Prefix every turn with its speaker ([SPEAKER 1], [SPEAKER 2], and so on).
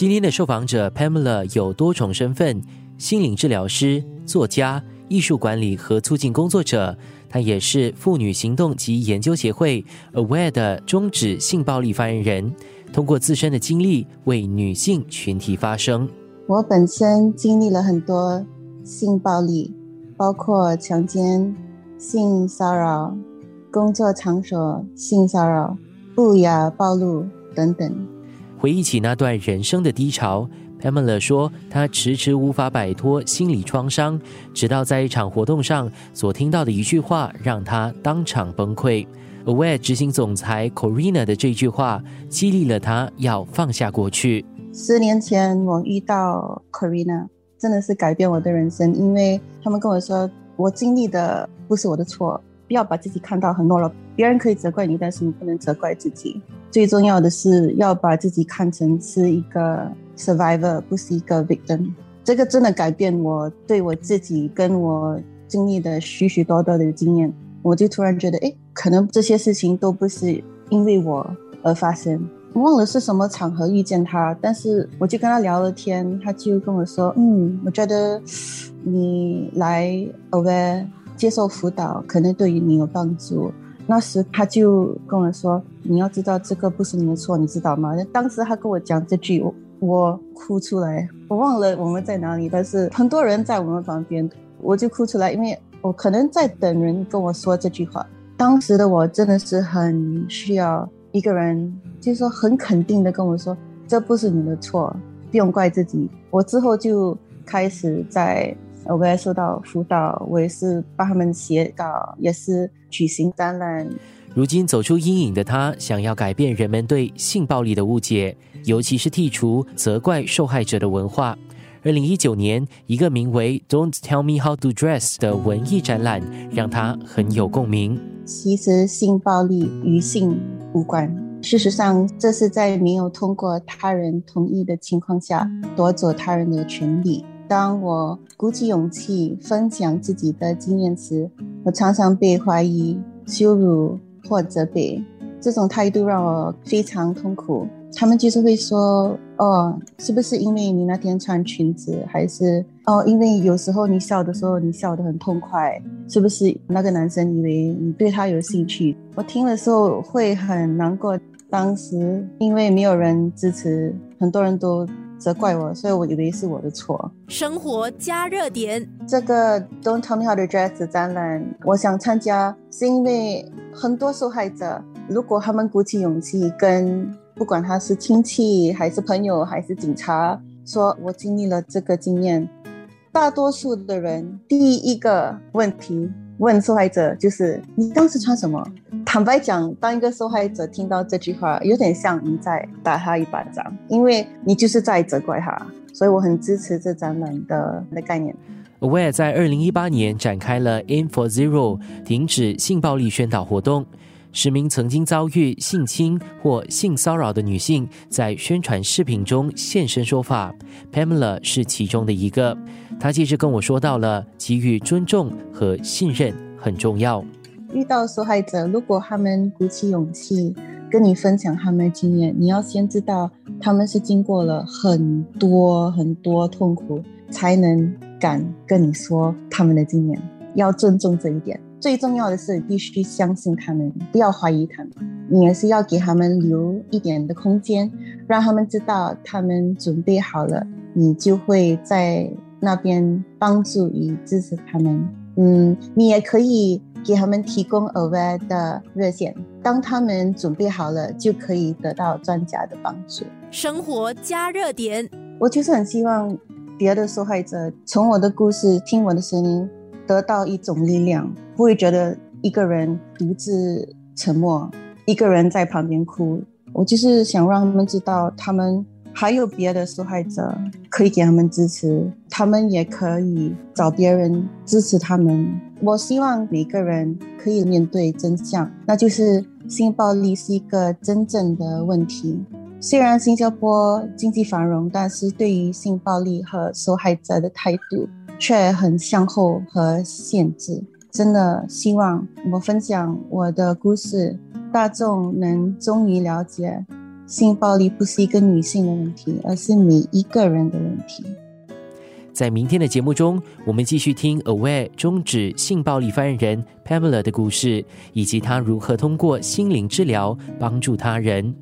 [SPEAKER 1] 今天的受访者 Pamela 有多重身份：心灵治疗师、作家、艺术管理和促进工作者。她也是妇女行动及研究协会 Aware 的终止性暴力发言人，通过自身的经历为女性群体发声。
[SPEAKER 2] 我本身经历了很多性暴力，包括强奸、性骚扰、工作场所性骚扰、不雅暴露等等。
[SPEAKER 1] 回忆起那段人生的低潮，Pamela 说，她迟迟无法摆脱心理创伤，直到在一场活动上所听到的一句话，让她当场崩溃。Aware 执行总裁 Corina 的这句话，激励了她要放下过去。
[SPEAKER 2] 十年前我遇到 Corina，真的是改变我的人生，因为他们跟我说，我经历的不是我的错。不要把自己看到很懦弱，别人可以责怪你，但是你不能责怪自己。最重要的是要把自己看成是一个 survivor，不是一个 victim。这个真的改变我对我自己跟我经历的许许多多的经验。我就突然觉得，哎，可能这些事情都不是因为我而发生。忘了是什么场合遇见他，但是我就跟他聊了天，他就跟我说，嗯，我觉得你来 aware。接受辅导可能对于你有帮助。那时他就跟我说：“你要知道这个不是你的错，你知道吗？”当时他跟我讲这句，我哭出来。我忘了我们在哪里，但是很多人在我们旁边，我就哭出来，因为我可能在等人跟我说这句话。当时的我真的是很需要一个人，就是说很肯定的跟我说：“这不是你的错，不用怪自己。”我之后就开始在。我也受到辅导，我也是帮他们写稿，也是举行展览。
[SPEAKER 1] 如今走出阴影的他，想要改变人们对性暴力的误解，尤其是剔除责怪受害者的文化。二零一九年，一个名为 "Don't Tell Me How to Dress" 的文艺展览，让他很有共鸣。
[SPEAKER 2] 其实性暴力与性无关，事实上，这是在没有通过他人同意的情况下夺走他人的权利。当我鼓起勇气分享自己的经验时，我常常被怀疑、羞辱或责备。这种态度让我非常痛苦。他们就是会说：“哦，是不是因为你那天穿裙子？还是哦，因为有时候你笑的时候你笑得很痛快？是不是那个男生以为你对他有兴趣？”我听的时候会很难过。当时因为没有人支持，很多人都。责怪我，所以我以为是我的错。
[SPEAKER 3] 生活加热点，
[SPEAKER 2] 这个 Don't Tell Me How to Dress 展览，我想参加，是因为很多受害者，如果他们鼓起勇气跟不管他是亲戚还是朋友还是警察，说我经历了这个经验，大多数的人第一个问题。问受害者就是你当时穿什么？坦白讲，当一个受害者听到这句话，有点像你在打他一巴掌，因为你就是在责怪他。所以我很支持这展览的的概念。
[SPEAKER 1] Aware 在二零一八年展开了 Aim for Zero 停止性暴力宣导活动，十名曾经遭遇性侵或性骚扰的女性在宣传视频中现身说法，Pamela 是其中的一个。她接着跟我说到了，给予尊重和信任很重要。
[SPEAKER 2] 遇到受害者，如果他们鼓起勇气跟你分享他们的经验，你要先知道他们是经过了很多很多痛苦，才能敢跟你说他们的经验。要尊重这一点。最重要的是，必须相信他们，不要怀疑他们。你也是要给他们留一点的空间，让他们知道他们准备好了，你就会在。那边帮助与支持他们，嗯，你也可以给他们提供额外的热线，当他们准备好了，就可以得到专家的帮助。
[SPEAKER 3] 生活加热点，
[SPEAKER 2] 我就是很希望别的受害者从我的故事听我的声音，得到一种力量，不会觉得一个人独自沉默，一个人在旁边哭。我就是想让他们知道，他们。还有别的受害者可以给他们支持，他们也可以找别人支持他们。我希望每个人可以面对真相，那就是性暴力是一个真正的问题。虽然新加坡经济繁荣，但是对于性暴力和受害者的态度却很向后和限制。真的希望我分享我的故事，大众能终于了解。性暴力不是一个女性的问题，而是每一个人的问题。
[SPEAKER 1] 在明天的节目中，我们继续听 Aware 终止性暴力发言人 Pamela 的故事，以及她如何通过心灵治疗帮助他人。